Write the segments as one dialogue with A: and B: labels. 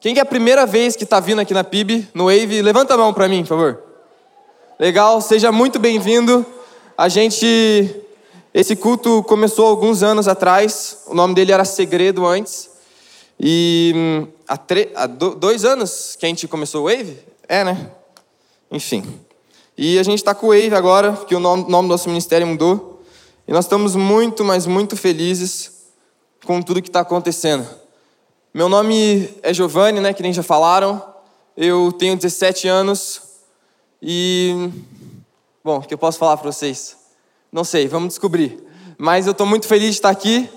A: Quem que é a primeira vez que está vindo aqui na PIB, no Wave? Levanta a mão para mim, por favor. Legal, seja muito bem-vindo. A gente. Esse culto começou alguns anos atrás, o nome dele era Segredo antes. E hum, há, tre... há dois anos que a gente começou o Wave? É, né? Enfim. E a gente está com o Wave agora, porque o nome, nome do nosso ministério mudou. E nós estamos muito, mas muito felizes com tudo que está acontecendo. Meu nome é Giovanni, né, que nem já falaram. Eu tenho 17 anos e. Bom, o que eu posso falar para vocês? Não sei, vamos descobrir. Mas eu estou muito feliz de estar aqui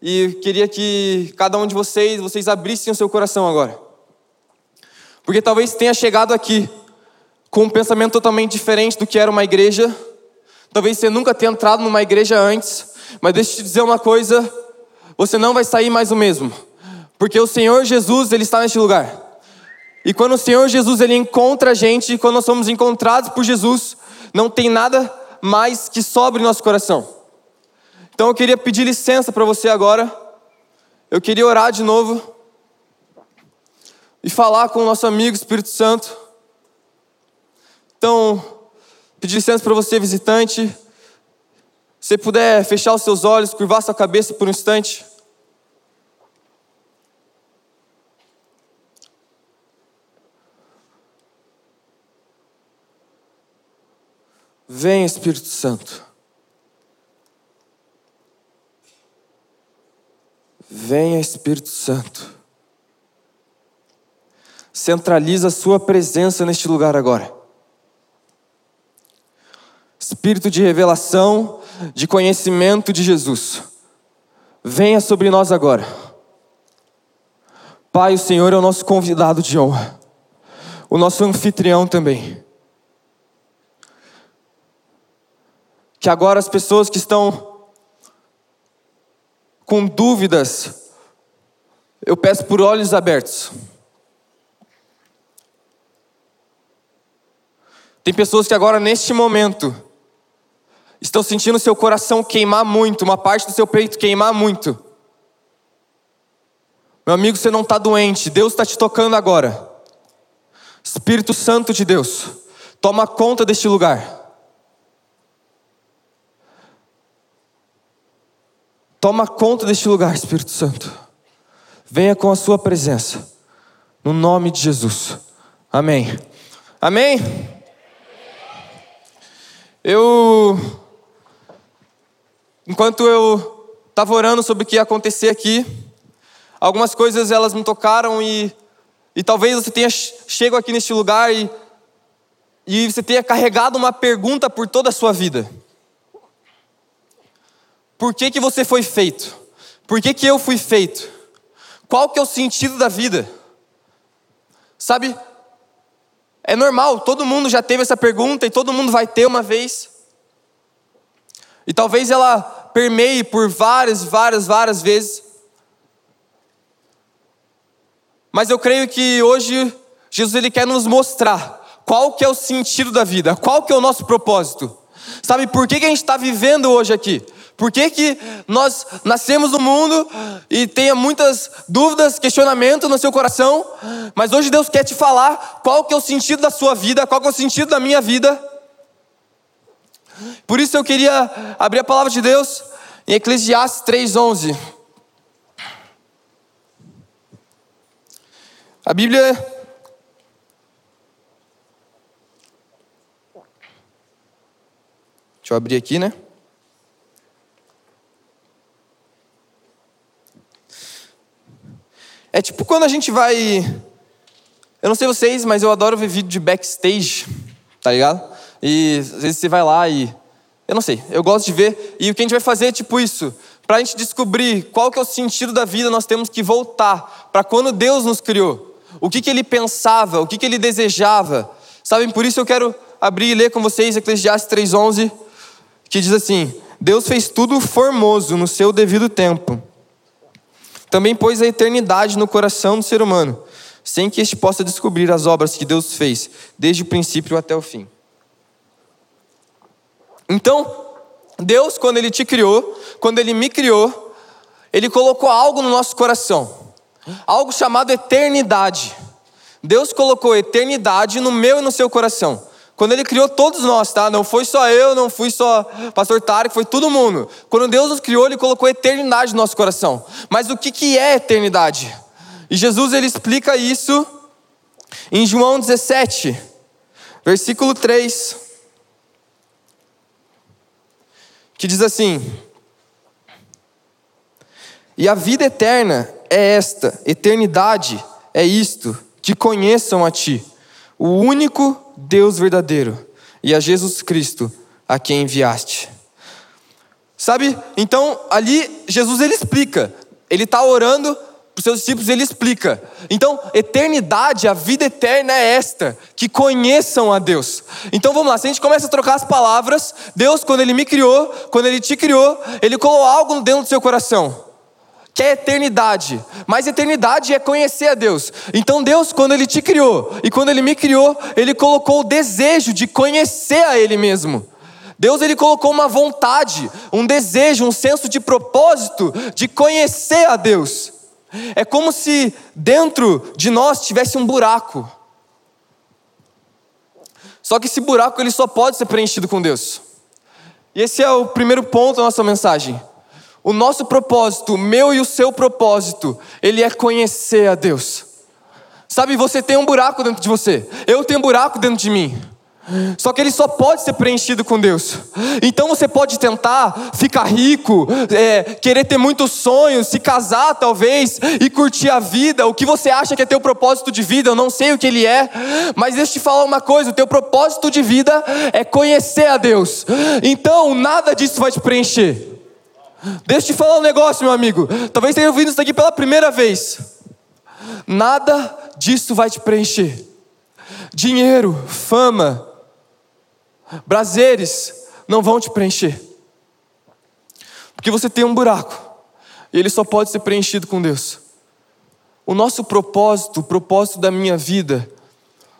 A: e queria que cada um de vocês, vocês abrissem o seu coração agora. Porque talvez tenha chegado aqui com um pensamento totalmente diferente do que era uma igreja. Talvez você nunca tenha entrado numa igreja antes, mas deixa eu te dizer uma coisa, você não vai sair mais o mesmo. Porque o Senhor Jesus, Ele está neste lugar. E quando o Senhor Jesus, Ele encontra a gente, quando nós somos encontrados por Jesus, não tem nada mais que sobre nosso coração. Então eu queria pedir licença para você agora. Eu queria orar de novo. E falar com o nosso amigo Espírito Santo. Então, pedir licença para você, visitante. Se puder fechar os seus olhos, curvar sua cabeça por um instante. Vem, Espírito Santo. Venha, Espírito Santo. Centraliza a Sua presença neste lugar agora. Espírito de revelação, de conhecimento de Jesus. Venha sobre nós agora. Pai, o Senhor é o nosso convidado de honra, o nosso anfitrião também. Que agora as pessoas que estão com dúvidas, eu peço por olhos abertos. Tem pessoas que agora, neste momento, estão sentindo seu coração queimar muito, uma parte do seu peito queimar muito. Meu amigo, você não está doente, Deus está te tocando agora. Espírito Santo de Deus, toma conta deste lugar. Toma conta deste lugar, Espírito Santo. Venha com a sua presença. No nome de Jesus. Amém. Amém. Eu enquanto eu estava orando sobre o que ia acontecer aqui, algumas coisas elas me tocaram e e talvez você tenha chego aqui neste lugar e e você tenha carregado uma pergunta por toda a sua vida. Por que, que você foi feito? Por que, que eu fui feito? Qual que é o sentido da vida? Sabe, é normal, todo mundo já teve essa pergunta e todo mundo vai ter uma vez. E talvez ela permeie por várias, várias, várias vezes. Mas eu creio que hoje Jesus ele quer nos mostrar qual que é o sentido da vida, qual que é o nosso propósito. Sabe por que, que a gente está vivendo hoje aqui? Por que, que nós nascemos no mundo e tenha muitas dúvidas, questionamentos no seu coração, mas hoje Deus quer te falar qual que é o sentido da sua vida, qual que é o sentido da minha vida. Por isso eu queria abrir a palavra de Deus em Eclesiastes 3:11. A Bíblia Deixa eu abrir aqui, né? É tipo quando a gente vai. Eu não sei vocês, mas eu adoro ver vídeo de backstage, tá ligado? E às vezes você vai lá e. Eu não sei, eu gosto de ver. E o que a gente vai fazer é tipo isso. Para a gente descobrir qual que é o sentido da vida, nós temos que voltar para quando Deus nos criou. O que, que Ele pensava, o que, que Ele desejava. Sabem, por isso eu quero abrir e ler com vocês Eclesiastes 3,11, que diz assim: Deus fez tudo formoso no seu devido tempo. Também pôs a eternidade no coração do ser humano, sem que este possa descobrir as obras que Deus fez, desde o princípio até o fim. Então, Deus, quando Ele te criou, quando Ele me criou, Ele colocou algo no nosso coração. algo chamado eternidade. Deus colocou eternidade no meu e no seu coração. Quando Ele criou todos nós, tá? Não foi só eu, não fui só pastor Tarek, foi todo mundo. Quando Deus nos criou, Ele colocou eternidade no nosso coração. Mas o que, que é eternidade? E Jesus ele explica isso em João 17, versículo 3, que diz assim: E a vida eterna é esta, eternidade é isto, que conheçam a Ti, o único Deus verdadeiro, e a Jesus Cristo, a quem enviaste. Sabe? Então, ali Jesus ele explica, ele está orando para os seus discípulos, ele explica. Então, eternidade, a vida eterna é esta, que conheçam a Deus. Então vamos lá, se a gente começa a trocar as palavras, Deus, quando Ele me criou, quando Ele te criou, Ele colocou algo dentro do seu coração, que é eternidade. Mas eternidade é conhecer a Deus. Então Deus, quando Ele te criou, e quando Ele me criou, Ele colocou o desejo de conhecer a Ele mesmo. Deus ele colocou uma vontade, um desejo, um senso de propósito de conhecer a Deus. É como se dentro de nós tivesse um buraco. Só que esse buraco ele só pode ser preenchido com Deus. E esse é o primeiro ponto da nossa mensagem. O nosso propósito, o meu e o seu propósito, ele é conhecer a Deus. Sabe, você tem um buraco dentro de você. Eu tenho um buraco dentro de mim. Só que ele só pode ser preenchido com Deus. Então você pode tentar ficar rico, é, querer ter muitos sonhos, se casar talvez e curtir a vida. O que você acha que é teu propósito de vida? Eu não sei o que ele é, mas deixa eu te falar uma coisa: o teu propósito de vida é conhecer a Deus. Então nada disso vai te preencher. Deixa eu te falar um negócio, meu amigo. Talvez tenha ouvido isso aqui pela primeira vez. Nada disso vai te preencher. Dinheiro, fama, Prazeres não vão te preencher. Porque você tem um buraco. E ele só pode ser preenchido com Deus. O nosso propósito, o propósito da minha vida,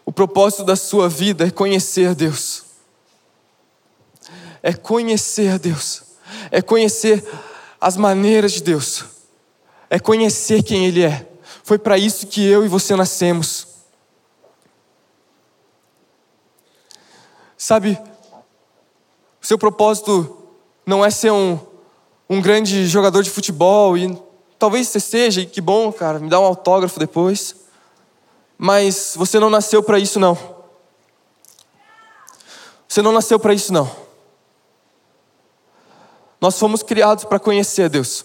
A: o propósito da sua vida é conhecer Deus. É conhecer Deus. É conhecer as maneiras de Deus. É conhecer quem Ele é. Foi para isso que eu e você nascemos. Sabe, o seu propósito não é ser um, um grande jogador de futebol, e talvez você seja, e que bom, cara, me dá um autógrafo depois. Mas você não nasceu para isso, não. Você não nasceu para isso, não. Nós fomos criados para conhecer Deus.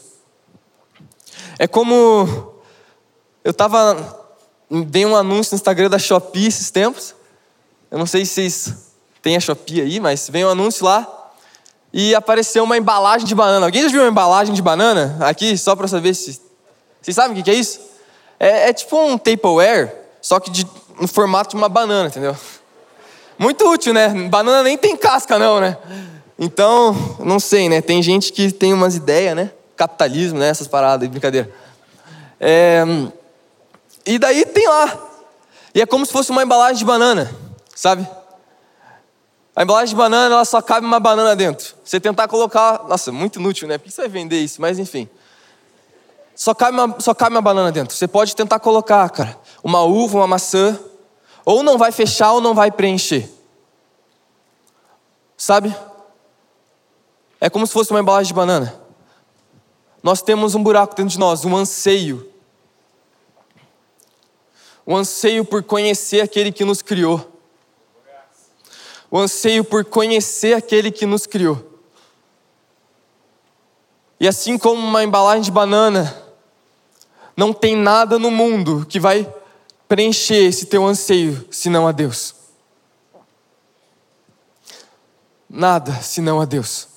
A: É como eu estava dei um anúncio no Instagram da Shopee esses tempos. Eu não sei se vocês tem a Shopee aí, mas veio um anúncio lá e apareceu uma embalagem de banana. Alguém já viu uma embalagem de banana aqui, só para saber se. Vocês sabem o que é isso? É, é tipo um Tupperware, só que de, no formato de uma banana, entendeu? Muito útil, né? Banana nem tem casca, não, né? Então, não sei, né? Tem gente que tem umas ideias, né? Capitalismo, né? Essas paradas, brincadeira. É... E daí tem lá. E é como se fosse uma embalagem de banana, sabe? A embalagem de banana, ela só cabe uma banana dentro. Você tentar colocar. Nossa, muito inútil, né? Por que você vai vender isso? Mas enfim. Só cabe, uma, só cabe uma banana dentro. Você pode tentar colocar, cara, uma uva, uma maçã. Ou não vai fechar ou não vai preencher. Sabe? É como se fosse uma embalagem de banana. Nós temos um buraco dentro de nós, um anseio. Um anseio por conhecer aquele que nos criou o anseio por conhecer aquele que nos criou. E assim como uma embalagem de banana, não tem nada no mundo que vai preencher esse teu anseio senão a Deus. Nada senão a Deus.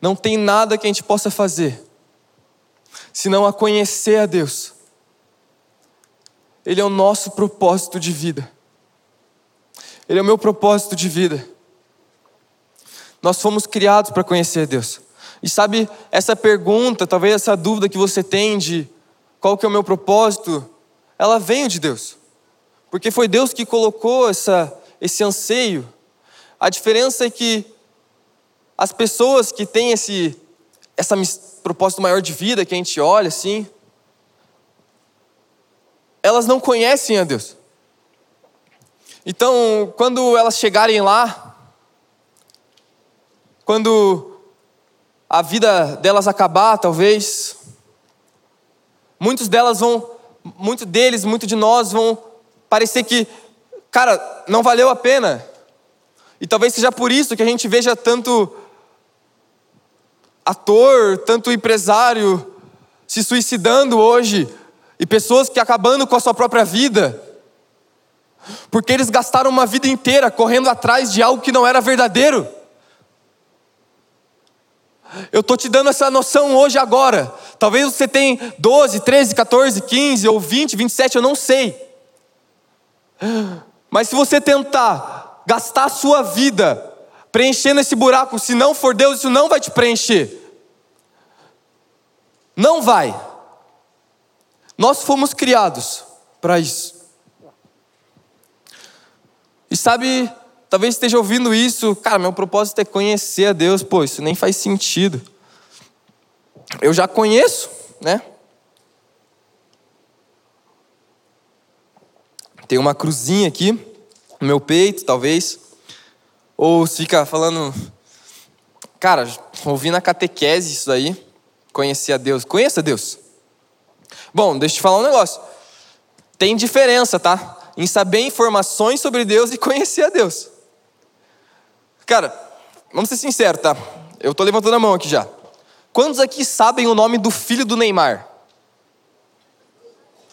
A: Não tem nada que a gente possa fazer senão a conhecer a Deus. Ele é o nosso propósito de vida. Ele é o meu propósito de vida. Nós fomos criados para conhecer Deus. E sabe, essa pergunta, talvez essa dúvida que você tem de qual que é o meu propósito, ela vem de Deus. Porque foi Deus que colocou essa, esse anseio. A diferença é que as pessoas que têm esse essa propósito maior de vida que a gente olha assim, elas não conhecem a Deus. Então, quando elas chegarem lá, quando a vida delas acabar, talvez, muitos delas vão, muito deles, muito de nós vão parecer que, cara, não valeu a pena. E talvez seja por isso que a gente veja tanto ator, tanto empresário se suicidando hoje e pessoas que acabando com a sua própria vida. Porque eles gastaram uma vida inteira correndo atrás de algo que não era verdadeiro. Eu estou te dando essa noção hoje, agora. Talvez você tenha 12, 13, 14, 15 ou 20, 27, eu não sei. Mas se você tentar gastar a sua vida preenchendo esse buraco, se não for Deus, isso não vai te preencher. Não vai. Nós fomos criados para isso. E sabe, talvez esteja ouvindo isso, cara, meu propósito é conhecer a Deus, pô, isso nem faz sentido. Eu já conheço, né? Tem uma cruzinha aqui no meu peito, talvez. Ou fica falando, cara, ouvi na catequese isso aí, conhecer a Deus. Conheça Deus. Bom, deixa eu te falar um negócio. Tem diferença, tá? Em saber informações sobre Deus e conhecer a Deus. Cara, vamos ser sinceros, tá? Eu tô levantando a mão aqui já. Quantos aqui sabem o nome do filho do Neymar?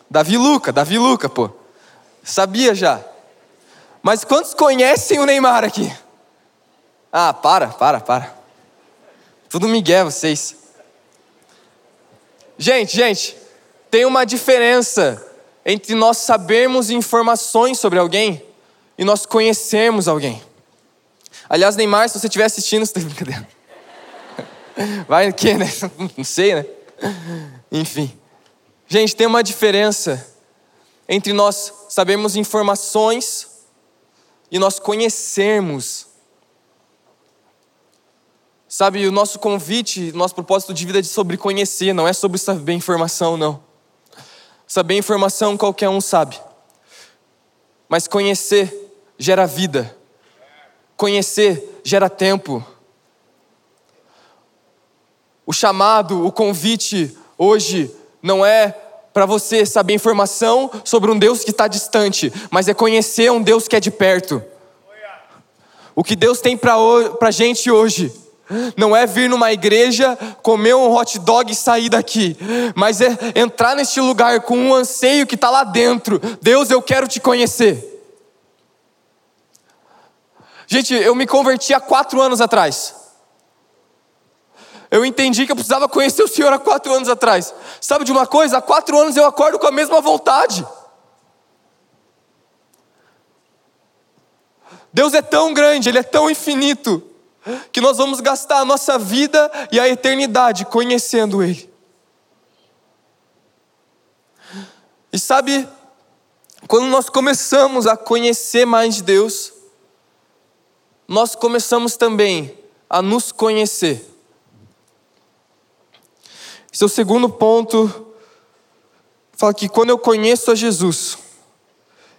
A: Davi Luca, Davi Luca, pô. Sabia já. Mas quantos conhecem o Neymar aqui? Ah, para, para, para. Tudo migué vocês. Gente, gente, tem uma diferença entre nós sabermos informações sobre alguém e nós conhecermos alguém. Aliás, Neymar, se você estiver assistindo, você tá brincadeira. Vai que, né? Não sei, né? Enfim. Gente, tem uma diferença entre nós sabermos informações e nós conhecermos. Sabe, o nosso convite, nosso propósito de vida é sobre conhecer, não é sobre saber informação, não. Saber informação qualquer um sabe. Mas conhecer gera vida. Conhecer gera tempo. O chamado, o convite hoje não é para você saber informação sobre um Deus que está distante, mas é conhecer um Deus que é de perto. O que Deus tem para a gente hoje não é vir numa igreja, comer um hot dog e sair daqui, mas é entrar neste lugar com um anseio que está lá dentro. Deus, eu quero te conhecer. Gente, eu me converti há quatro anos atrás. Eu entendi que eu precisava conhecer o Senhor há quatro anos atrás. Sabe de uma coisa? Há quatro anos eu acordo com a mesma vontade. Deus é tão grande, Ele é tão infinito, que nós vamos gastar a nossa vida e a eternidade conhecendo Ele. E sabe, quando nós começamos a conhecer mais de Deus, nós começamos também a nos conhecer. Seu segundo ponto fala que quando eu conheço a Jesus,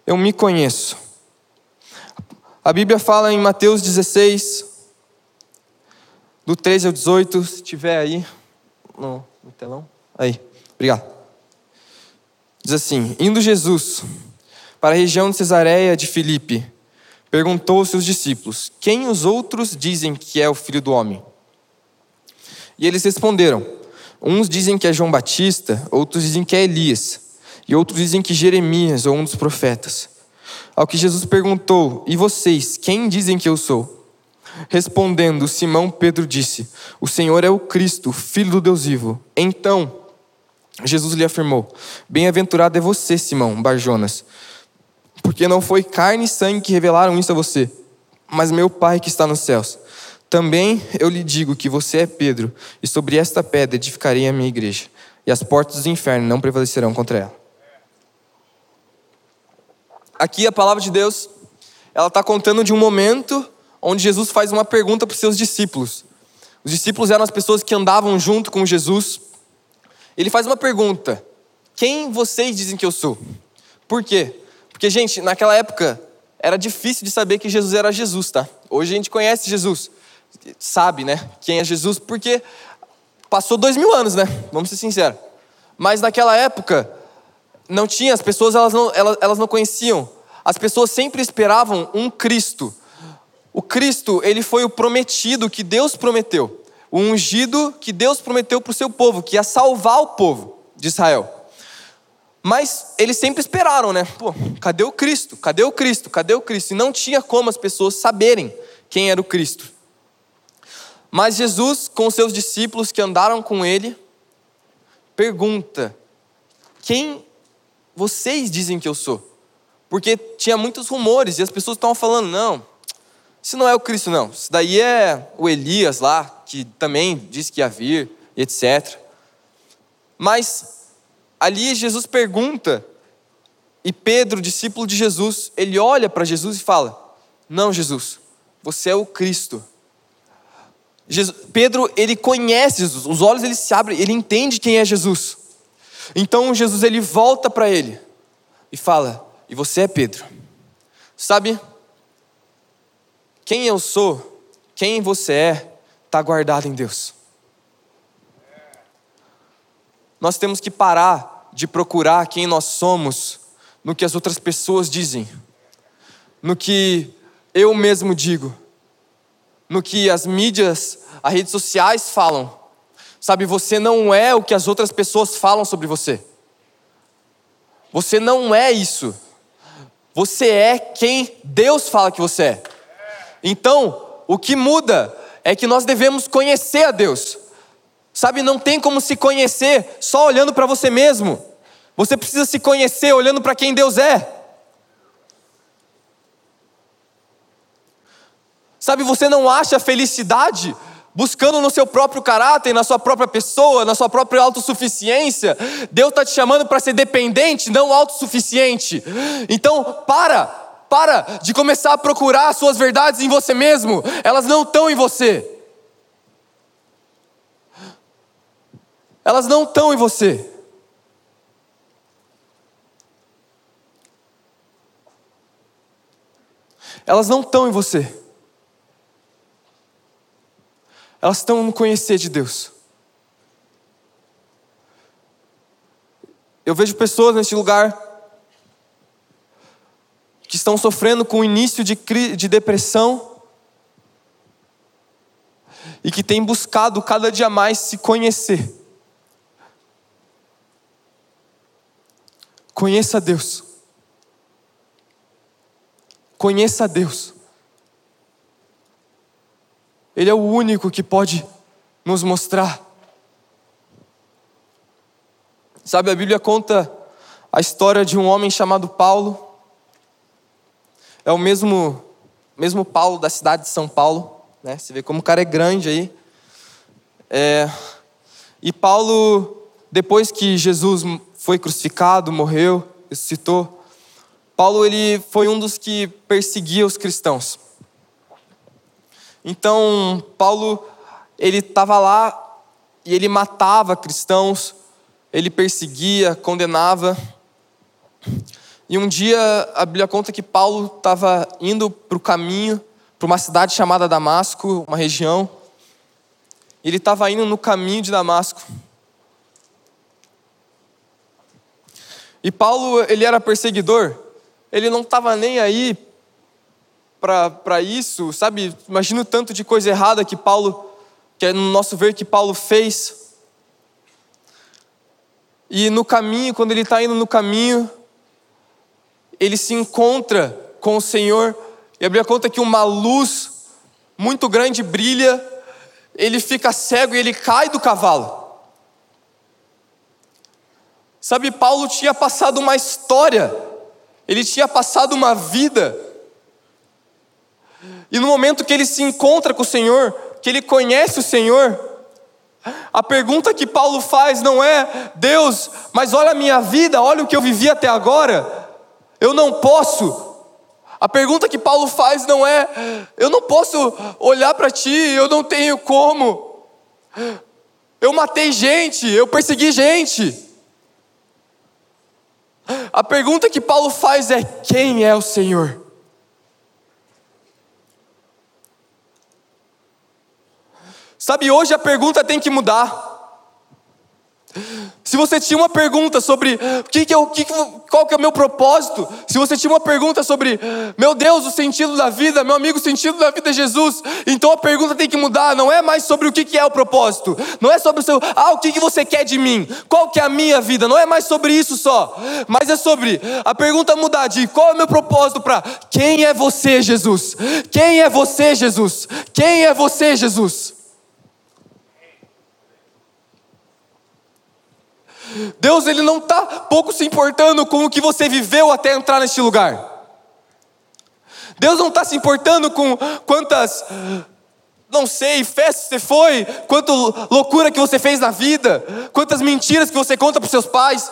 A: eu me conheço. A Bíblia fala em Mateus 16, do 13 ao 18, se tiver aí no, no telão. Aí, obrigado. Diz assim: Indo Jesus para a região de Cesareia de Filipe, perguntou aos seus discípulos: Quem os outros dizem que é o filho do homem? E eles responderam: Uns dizem que é João Batista, outros dizem que é Elias, e outros dizem que Jeremias ou um dos profetas. Ao que Jesus perguntou: E vocês, quem dizem que eu sou? Respondendo, Simão Pedro disse: O Senhor é o Cristo, filho do Deus vivo. Então, Jesus lhe afirmou: Bem-aventurado é você, Simão Barjonas, porque não foi carne e sangue que revelaram isso a você, mas meu Pai que está nos céus. Também eu lhe digo que você é Pedro, e sobre esta pedra edificarei a minha igreja, e as portas do inferno não prevalecerão contra ela. Aqui a palavra de Deus, ela está contando de um momento onde Jesus faz uma pergunta para os seus discípulos. Os discípulos eram as pessoas que andavam junto com Jesus. Ele faz uma pergunta: Quem vocês dizem que eu sou? Por quê? Porque, gente, naquela época era difícil de saber que Jesus era Jesus, tá? Hoje a gente conhece Jesus, sabe, né? Quem é Jesus, porque passou dois mil anos, né? Vamos ser sinceros. Mas naquela época, não tinha, as pessoas elas não, elas, elas não conheciam. As pessoas sempre esperavam um Cristo. O Cristo, ele foi o prometido que Deus prometeu. O ungido que Deus prometeu para o seu povo, que ia salvar o povo de Israel. Mas eles sempre esperaram, né? Pô, cadê o Cristo? Cadê o Cristo? Cadê o Cristo? E não tinha como as pessoas saberem quem era o Cristo. Mas Jesus, com os seus discípulos que andaram com ele, pergunta: Quem vocês dizem que eu sou? Porque tinha muitos rumores e as pessoas estavam falando: Não, isso não é o Cristo, não. Isso daí é o Elias lá, que também disse que ia vir, etc. Mas ali Jesus pergunta, e Pedro, discípulo de Jesus, ele olha para Jesus e fala: Não, Jesus, você é o Cristo. Jesus, Pedro, ele conhece Jesus, os olhos ele se abrem, ele entende quem é Jesus. Então Jesus ele volta para ele e fala: E você é Pedro. Sabe? Quem eu sou, quem você é, está guardado em Deus. Nós temos que parar de procurar quem nós somos no que as outras pessoas dizem, no que eu mesmo digo no que as mídias, as redes sociais falam. Sabe, você não é o que as outras pessoas falam sobre você. Você não é isso. Você é quem Deus fala que você é. Então, o que muda é que nós devemos conhecer a Deus. Sabe, não tem como se conhecer só olhando para você mesmo. Você precisa se conhecer olhando para quem Deus é. Sabe, você não acha felicidade buscando no seu próprio caráter, na sua própria pessoa, na sua própria autossuficiência. Deus está te chamando para ser dependente, não autossuficiente. Então, para, para de começar a procurar as suas verdades em você mesmo, elas não estão em você. Elas não estão em você. Elas não estão em você elas estão no conhecer de Deus. Eu vejo pessoas neste lugar que estão sofrendo com o início de, de depressão e que têm buscado cada dia mais se conhecer. Conheça Deus. Conheça Deus. Ele é o único que pode nos mostrar. Sabe, a Bíblia conta a história de um homem chamado Paulo. É o mesmo, mesmo Paulo da cidade de São Paulo. Né? Você vê como o cara é grande aí. É, e Paulo, depois que Jesus foi crucificado, morreu, ressuscitou, Paulo ele foi um dos que perseguia os cristãos. Então, Paulo, ele estava lá e ele matava cristãos, ele perseguia, condenava. E um dia a Bíblia conta que Paulo estava indo para o caminho, para uma cidade chamada Damasco, uma região. Ele estava indo no caminho de Damasco. E Paulo, ele era perseguidor, ele não estava nem aí para isso, sabe? Imagina o tanto de coisa errada que Paulo, que é no nosso ver que Paulo fez. E no caminho, quando ele está indo no caminho, ele se encontra com o Senhor, e a Bíblia conta que uma luz muito grande brilha, ele fica cego e ele cai do cavalo. Sabe, Paulo tinha passado uma história, ele tinha passado uma vida, e no momento que ele se encontra com o Senhor, que ele conhece o Senhor, a pergunta que Paulo faz não é, Deus, mas olha a minha vida, olha o que eu vivi até agora, eu não posso. A pergunta que Paulo faz não é, eu não posso olhar para ti, eu não tenho como. Eu matei gente, eu persegui gente. A pergunta que Paulo faz é: quem é o Senhor? Sabe, hoje a pergunta tem que mudar. Se você tinha uma pergunta sobre que que eu, que, qual que é o meu propósito, se você tinha uma pergunta sobre, meu Deus, o sentido da vida, meu amigo, o sentido da vida é Jesus, então a pergunta tem que mudar, não é mais sobre o que, que é o propósito, não é sobre o seu, ah, o que, que você quer de mim, qual que é a minha vida, não é mais sobre isso só, mas é sobre a pergunta mudar de qual é o meu propósito para quem é você, Jesus? Quem é você, Jesus? Quem é você, Jesus? Deus ele não está pouco se importando com o que você viveu até entrar neste lugar. Deus não está se importando com quantas, não sei, festas você foi, quanta loucura que você fez na vida, quantas mentiras que você conta para seus pais.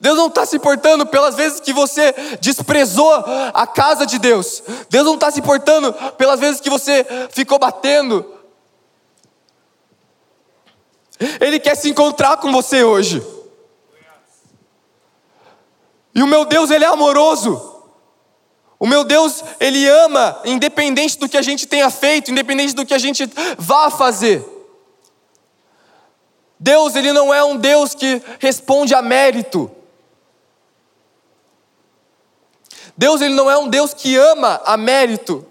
A: Deus não está se importando pelas vezes que você desprezou a casa de Deus. Deus não está se importando pelas vezes que você ficou batendo ele quer se encontrar com você hoje. E o meu Deus, ele é amoroso. O meu Deus, ele ama, independente do que a gente tenha feito, independente do que a gente vá fazer. Deus, ele não é um Deus que responde a mérito. Deus, ele não é um Deus que ama a mérito.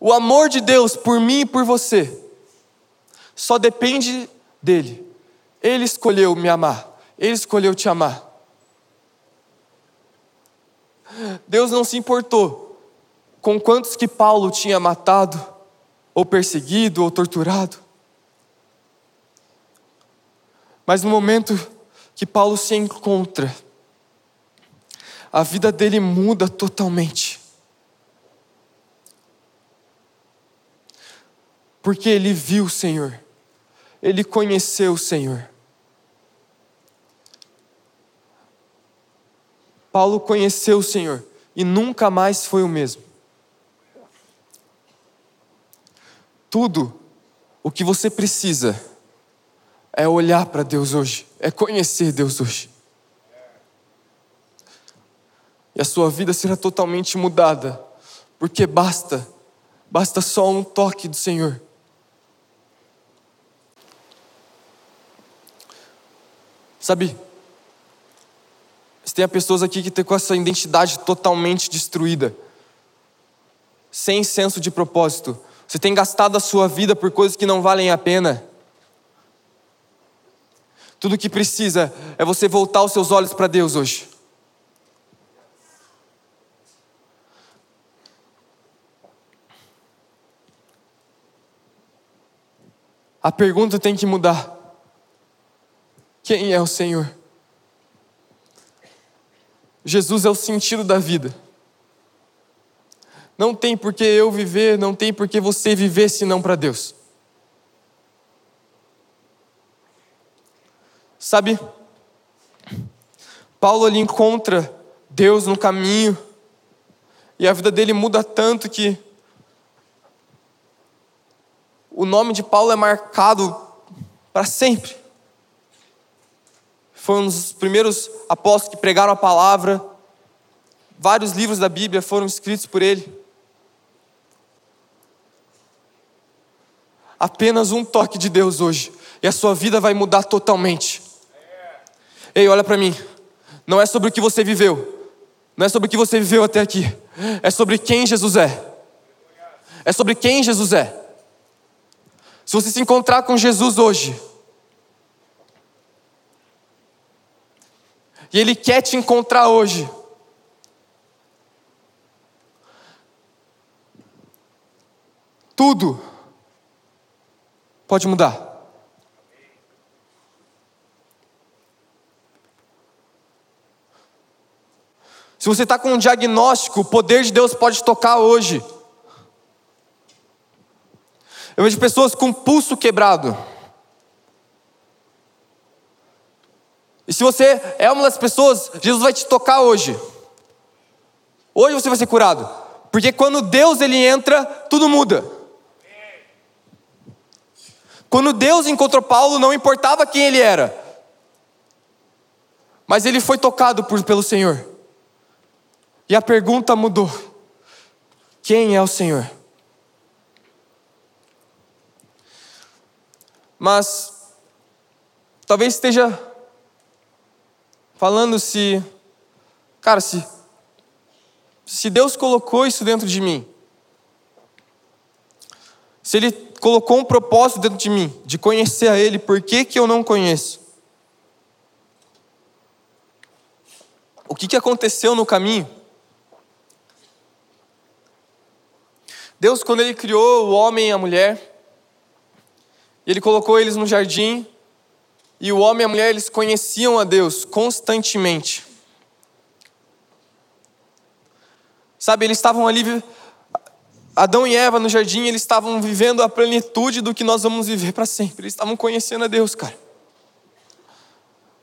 A: O amor de Deus por mim e por você só depende dele. Ele escolheu me amar, ele escolheu te amar. Deus não se importou com quantos que Paulo tinha matado, ou perseguido, ou torturado. Mas no momento que Paulo se encontra, a vida dele muda totalmente. Porque ele viu o Senhor ele conheceu o Senhor. Paulo conheceu o Senhor e nunca mais foi o mesmo. Tudo o que você precisa é olhar para Deus hoje, é conhecer Deus hoje. E a sua vida será totalmente mudada, porque basta, basta só um toque do Senhor. Sabe, tem pessoas aqui que estão com essa identidade totalmente destruída, sem senso de propósito. Você tem gastado a sua vida por coisas que não valem a pena. Tudo que precisa é você voltar os seus olhos para Deus hoje. A pergunta tem que mudar. Quem é o Senhor? Jesus é o sentido da vida. Não tem por que eu viver, não tem por que você viver senão para Deus. Sabe, Paulo ali encontra Deus no caminho, e a vida dele muda tanto que o nome de Paulo é marcado para sempre foi um dos primeiros apóstolos que pregaram a palavra. Vários livros da Bíblia foram escritos por ele. Apenas um toque de Deus hoje e a sua vida vai mudar totalmente. Ei, olha para mim. Não é sobre o que você viveu. Não é sobre o que você viveu até aqui. É sobre quem Jesus é. É sobre quem Jesus é. Se você se encontrar com Jesus hoje, E Ele quer te encontrar hoje. Tudo pode mudar. Se você está com um diagnóstico, o poder de Deus pode tocar hoje. Eu vejo pessoas com pulso quebrado. E se você é uma das pessoas, Jesus vai te tocar hoje. Hoje você vai ser curado. Porque quando Deus ele entra, tudo muda. Quando Deus encontrou Paulo, não importava quem ele era. Mas ele foi tocado por, pelo Senhor. E a pergunta mudou: Quem é o Senhor? Mas talvez esteja falando se, cara, se, se Deus colocou isso dentro de mim, se Ele colocou um propósito dentro de mim, de conhecer a Ele, por que, que eu não conheço? O que, que aconteceu no caminho? Deus, quando Ele criou o homem e a mulher, Ele colocou eles no jardim, e o homem e a mulher eles conheciam a Deus constantemente. Sabe, eles estavam ali, Adão e Eva no jardim, eles estavam vivendo a plenitude do que nós vamos viver para sempre. Eles estavam conhecendo a Deus, cara.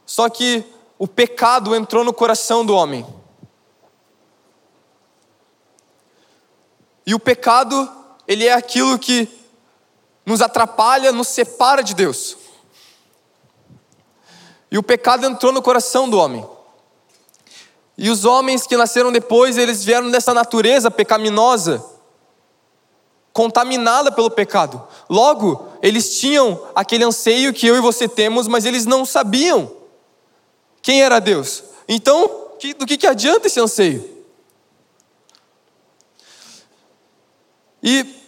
A: Só que o pecado entrou no coração do homem. E o pecado, ele é aquilo que nos atrapalha, nos separa de Deus. E o pecado entrou no coração do homem. E os homens que nasceram depois, eles vieram dessa natureza pecaminosa, contaminada pelo pecado. Logo, eles tinham aquele anseio que eu e você temos, mas eles não sabiam quem era Deus. Então, do que, que adianta esse anseio? E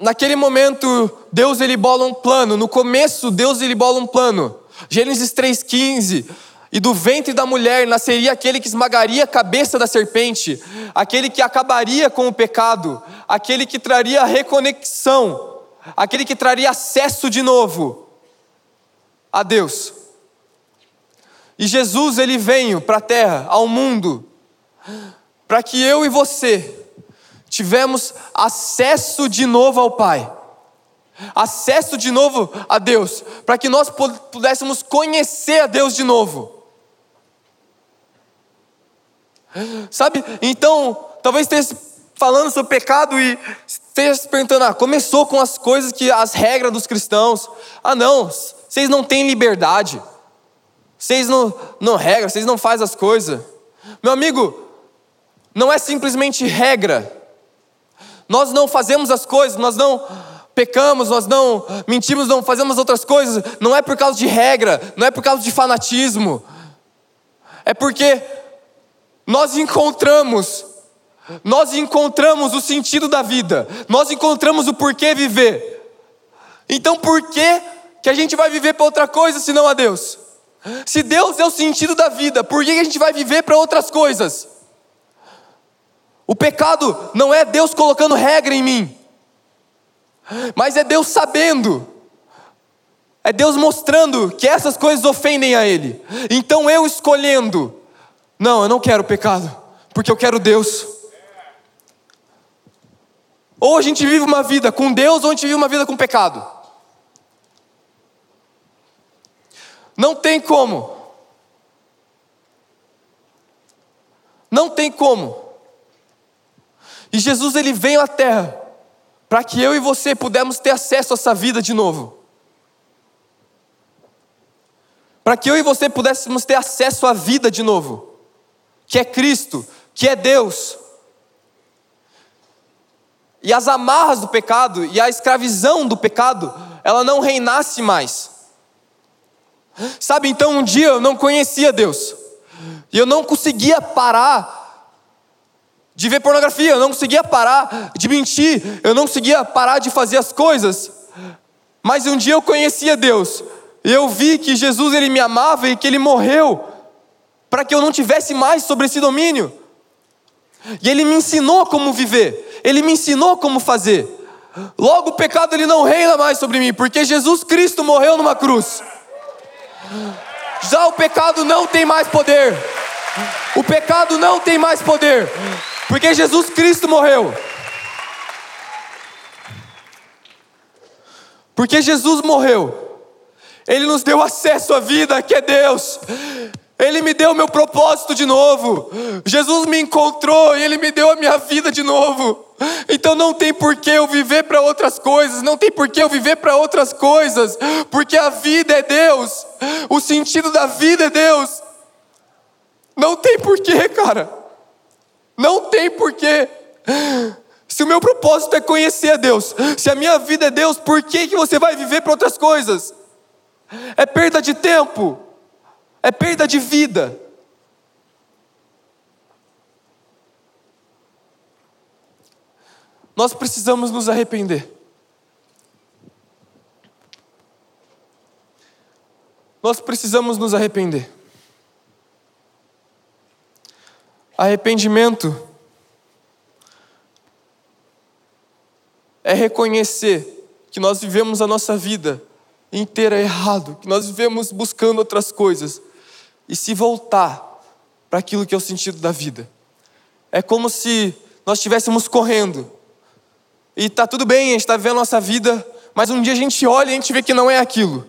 A: naquele momento, Deus ele bola um plano. No começo, Deus ele bola um plano. Gênesis 3,15. E do ventre da mulher nasceria aquele que esmagaria a cabeça da serpente, aquele que acabaria com o pecado, aquele que traria reconexão, aquele que traria acesso de novo a Deus. E Jesus ele veio para a terra, ao mundo, para que eu e você tivemos acesso de novo ao Pai. Acesso de novo a Deus, para que nós pudéssemos conhecer a Deus de novo. Sabe? Então, talvez esteja falando sobre pecado e esteja se perguntando: ah, começou com as coisas que as regras dos cristãos. Ah, não, vocês não têm liberdade. Vocês não, não regram, vocês não fazem as coisas. Meu amigo, não é simplesmente regra. Nós não fazemos as coisas, nós não pecamos, nós não mentimos, não fazemos outras coisas. Não é por causa de regra, não é por causa de fanatismo. É porque nós encontramos, nós encontramos o sentido da vida, nós encontramos o porquê viver. Então por que, que a gente vai viver para outra coisa senão a Deus? Se Deus é o sentido da vida, por que a gente vai viver para outras coisas? O pecado não é Deus colocando regra em mim, mas é Deus sabendo, é Deus mostrando que essas coisas ofendem a Ele. Então eu escolhendo, não, eu não quero pecado, porque eu quero Deus. Ou a gente vive uma vida com Deus, ou a gente vive uma vida com pecado. Não tem como. Não tem como. E Jesus ele veio à terra para que eu e você pudéssemos ter acesso a essa vida de novo. Para que eu e você pudéssemos ter acesso à vida de novo, que é Cristo, que é Deus. E as amarras do pecado e a escravidão do pecado, ela não reinasse mais. Sabe, então um dia eu não conhecia Deus. E eu não conseguia parar de ver pornografia, eu não conseguia parar de mentir, eu não conseguia parar de fazer as coisas. Mas um dia eu conhecia Deus. E eu vi que Jesus ele me amava e que ele morreu para que eu não tivesse mais sobre esse domínio. E ele me ensinou como viver, ele me ensinou como fazer. Logo o pecado ele não reina mais sobre mim, porque Jesus Cristo morreu numa cruz. Já o pecado não tem mais poder. O pecado não tem mais poder, porque Jesus Cristo morreu. Porque Jesus morreu, Ele nos deu acesso à vida, que é Deus. Ele me deu meu propósito de novo. Jesus me encontrou e Ele me deu a minha vida de novo. Então não tem por que eu viver para outras coisas, não tem por que eu viver para outras coisas, porque a vida é Deus, o sentido da vida é Deus. Não tem porquê, cara. Não tem porquê. Se o meu propósito é conhecer a Deus, se a minha vida é Deus, por que, que você vai viver para outras coisas? É perda de tempo, é perda de vida. Nós precisamos nos arrepender. Nós precisamos nos arrepender. Arrependimento é reconhecer que nós vivemos a nossa vida inteira errado, que nós vivemos buscando outras coisas e se voltar para aquilo que é o sentido da vida. É como se nós estivéssemos correndo e tá tudo bem, a gente está vivendo a nossa vida, mas um dia a gente olha e a gente vê que não é aquilo.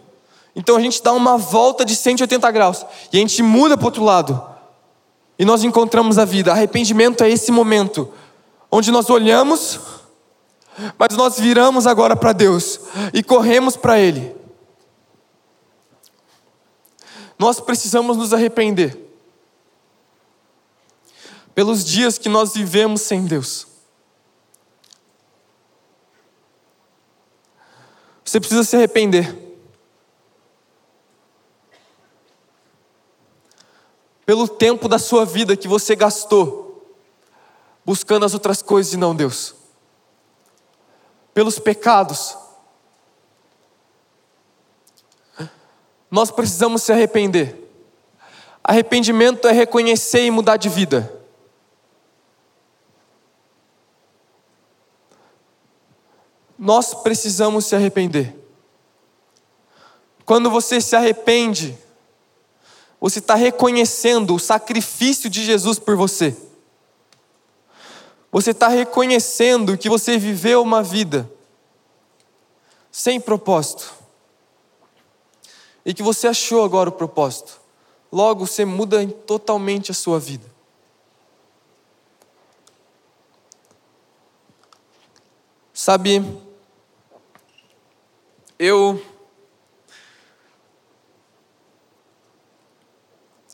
A: Então a gente dá uma volta de 180 graus e a gente muda para outro lado e nós encontramos a vida. Arrependimento é esse momento onde nós olhamos, mas nós viramos agora para Deus e corremos para Ele. Nós precisamos nos arrepender pelos dias que nós vivemos sem Deus. Você precisa se arrepender. Pelo tempo da sua vida que você gastou buscando as outras coisas e não Deus, pelos pecados. Nós precisamos se arrepender. Arrependimento é reconhecer e mudar de vida. Nós precisamos se arrepender. Quando você se arrepende, você está reconhecendo o sacrifício de Jesus por você. Você está reconhecendo que você viveu uma vida sem propósito. E que você achou agora o propósito. Logo você muda totalmente a sua vida. Sabe, eu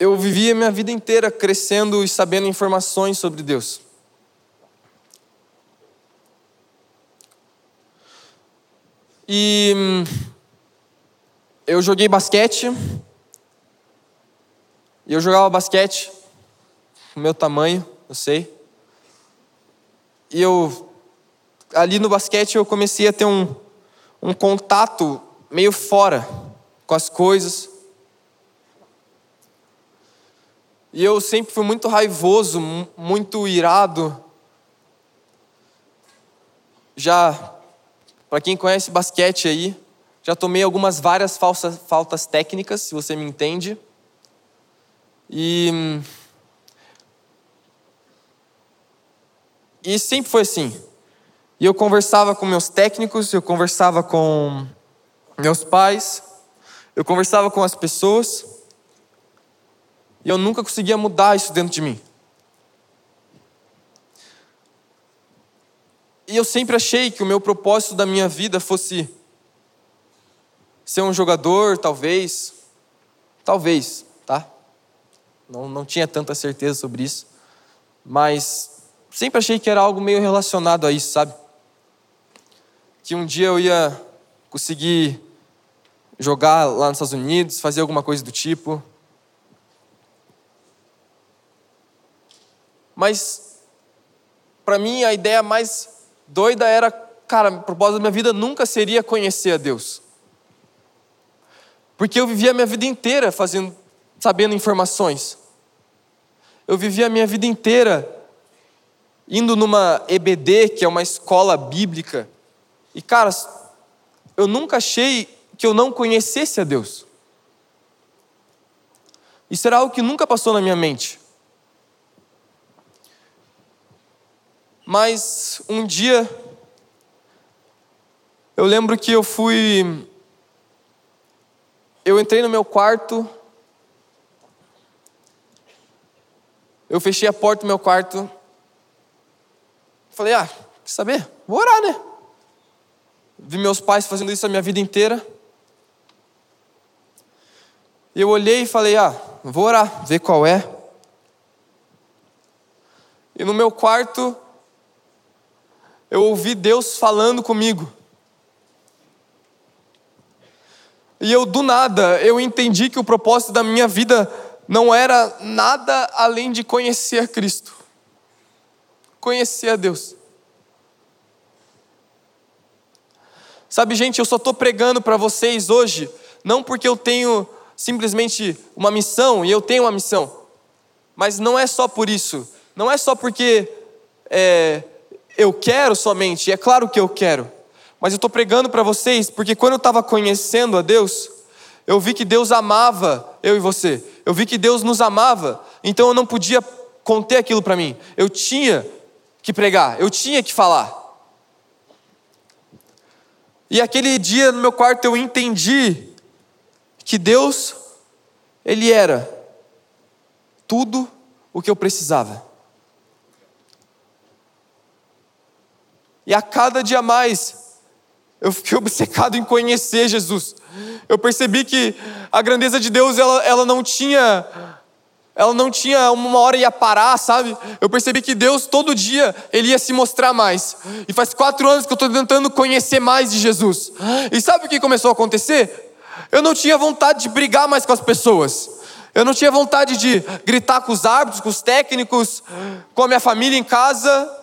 A: eu vivi a minha vida inteira crescendo e sabendo informações sobre Deus. E hum, eu joguei basquete. E eu jogava basquete, o meu tamanho, eu sei. E eu, ali no basquete, eu comecei a ter um, um contato meio fora com as coisas. E eu sempre fui muito raivoso, muito irado. Já, para quem conhece basquete aí, já tomei algumas várias falsas, faltas técnicas, se você me entende. E. E sempre foi assim. E eu conversava com meus técnicos, eu conversava com meus pais, eu conversava com as pessoas. E eu nunca conseguia mudar isso dentro de mim. E eu sempre achei que o meu propósito da minha vida fosse ser um jogador, talvez. Talvez, tá? Não, não tinha tanta certeza sobre isso. Mas sempre achei que era algo meio relacionado a isso, sabe? Que um dia eu ia conseguir jogar lá nos Estados Unidos, fazer alguma coisa do tipo. Mas, para mim, a ideia mais doida era, cara, o propósito da minha vida nunca seria conhecer a Deus. Porque eu vivia a minha vida inteira fazendo, sabendo informações. Eu vivia a minha vida inteira indo numa EBD, que é uma escola bíblica. E, cara, eu nunca achei que eu não conhecesse a Deus. Isso era algo que nunca passou na minha mente. Mas um dia, eu lembro que eu fui. Eu entrei no meu quarto eu fechei a porta do meu quarto. Falei, ah, quer saber? Vou orar, né? Vi meus pais fazendo isso a minha vida inteira. E eu olhei e falei, ah, vou orar, ver qual é. E no meu quarto, eu ouvi Deus falando comigo. E eu, do nada, eu entendi que o propósito da minha vida não era nada além de conhecer Cristo, conhecer a Deus. Sabe, gente, eu só estou pregando para vocês hoje, não porque eu tenho simplesmente uma missão, e eu tenho uma missão, mas não é só por isso, não é só porque é, eu quero somente, é claro que eu quero, mas eu estou pregando para vocês porque quando eu estava conhecendo a Deus, eu vi que Deus amava eu e você, eu vi que Deus nos amava, então eu não podia conter aquilo para mim, eu tinha que pregar, eu tinha que falar. E aquele dia no meu quarto eu entendi que Deus, Ele era tudo o que eu precisava. E a cada dia mais, eu fiquei obcecado em conhecer Jesus. Eu percebi que a grandeza de Deus, ela, ela não tinha. Ela não tinha uma hora ia parar, sabe? Eu percebi que Deus todo dia ele ia se mostrar mais. E faz quatro anos que eu estou tentando conhecer mais de Jesus. E sabe o que começou a acontecer? Eu não tinha vontade de brigar mais com as pessoas. Eu não tinha vontade de gritar com os árbitros, com os técnicos, com a minha família em casa.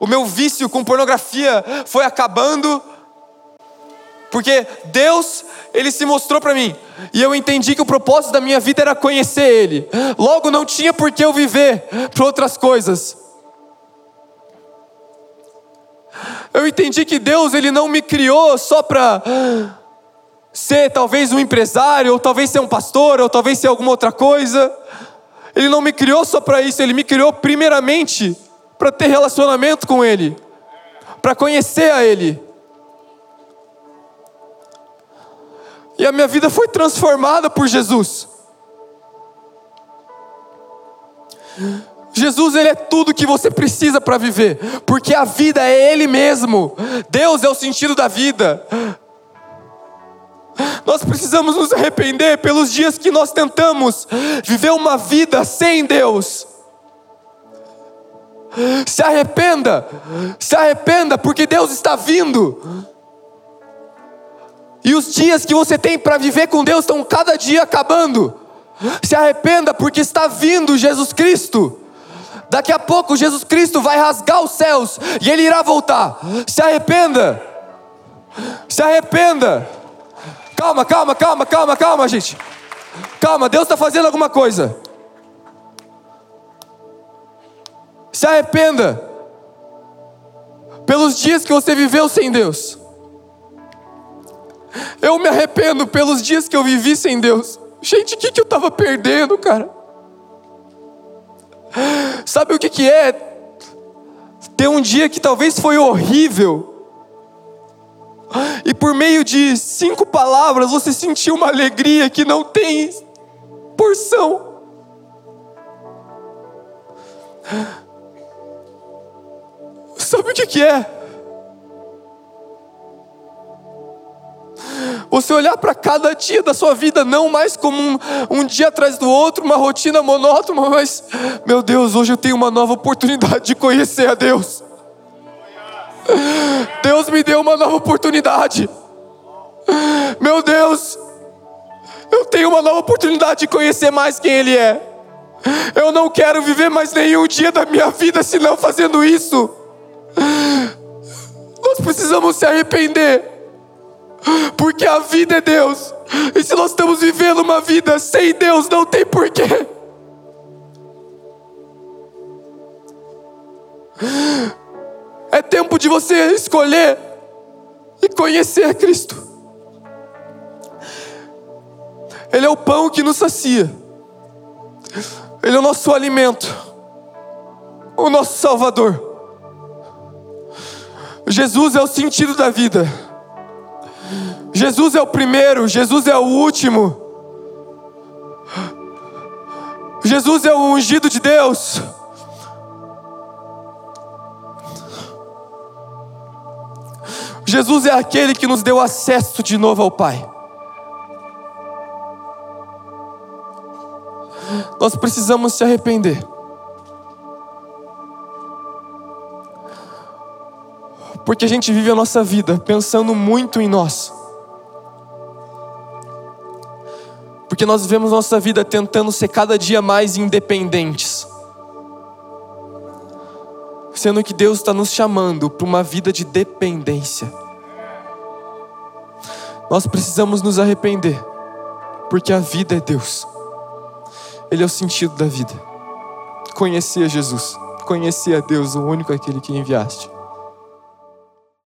A: O meu vício com pornografia foi acabando, porque Deus, Ele se mostrou para mim, e eu entendi que o propósito da minha vida era conhecer Ele, logo não tinha por que eu viver para outras coisas. Eu entendi que Deus, Ele não me criou só para ser talvez um empresário, ou talvez ser um pastor, ou talvez ser alguma outra coisa. Ele não me criou só para isso, Ele me criou primeiramente para ter relacionamento com Ele, para conhecer a Ele. E a minha vida foi transformada por Jesus. Jesus, Ele é tudo que você precisa para viver, porque a vida é Ele mesmo, Deus é o sentido da vida. Nós precisamos nos arrepender pelos dias que nós tentamos viver uma vida sem Deus. Se arrependa, se arrependa, porque Deus está vindo. E os dias que você tem para viver com Deus estão cada dia acabando. Se arrependa, porque está vindo Jesus Cristo. Daqui a pouco Jesus Cristo vai rasgar os céus e ele irá voltar. Se arrependa. Se arrependa. Calma, calma, calma, calma, calma, gente. Calma, Deus está fazendo alguma coisa. Se arrependa pelos dias que você viveu sem Deus. Eu me arrependo pelos dias que eu vivi sem Deus. Gente, o que, que eu estava perdendo, cara? Sabe o que, que é? Ter um dia que talvez foi horrível, e por meio de cinco palavras você sentiu uma alegria que não tem porção. Sabe o que, que é? Você olhar para cada dia da sua vida, não mais como um, um, dia atrás do outro, uma rotina monótona, mas, meu Deus, hoje eu tenho uma nova oportunidade de conhecer a Deus. Deus me deu uma nova oportunidade. Meu Deus, eu tenho uma nova oportunidade de conhecer mais quem Ele é. Eu não quero viver mais nenhum dia da minha vida senão fazendo isso. Nós precisamos se arrepender, porque a vida é Deus, e se nós estamos vivendo uma vida sem Deus, não tem porquê. É tempo de você escolher e conhecer Cristo. Ele é o pão que nos sacia, Ele é o nosso alimento, o nosso Salvador. Jesus é o sentido da vida. Jesus é o primeiro, Jesus é o último. Jesus é o ungido de Deus. Jesus é aquele que nos deu acesso de novo ao Pai. Nós precisamos se arrepender. Porque a gente vive a nossa vida pensando muito em nós. Porque nós vivemos nossa vida tentando ser cada dia mais independentes. Sendo que Deus está nos chamando para uma vida de dependência. Nós precisamos nos arrepender, porque a vida é Deus. Ele é o sentido da vida. Conhecia Jesus, conhecia Deus, o único aquele que enviaste.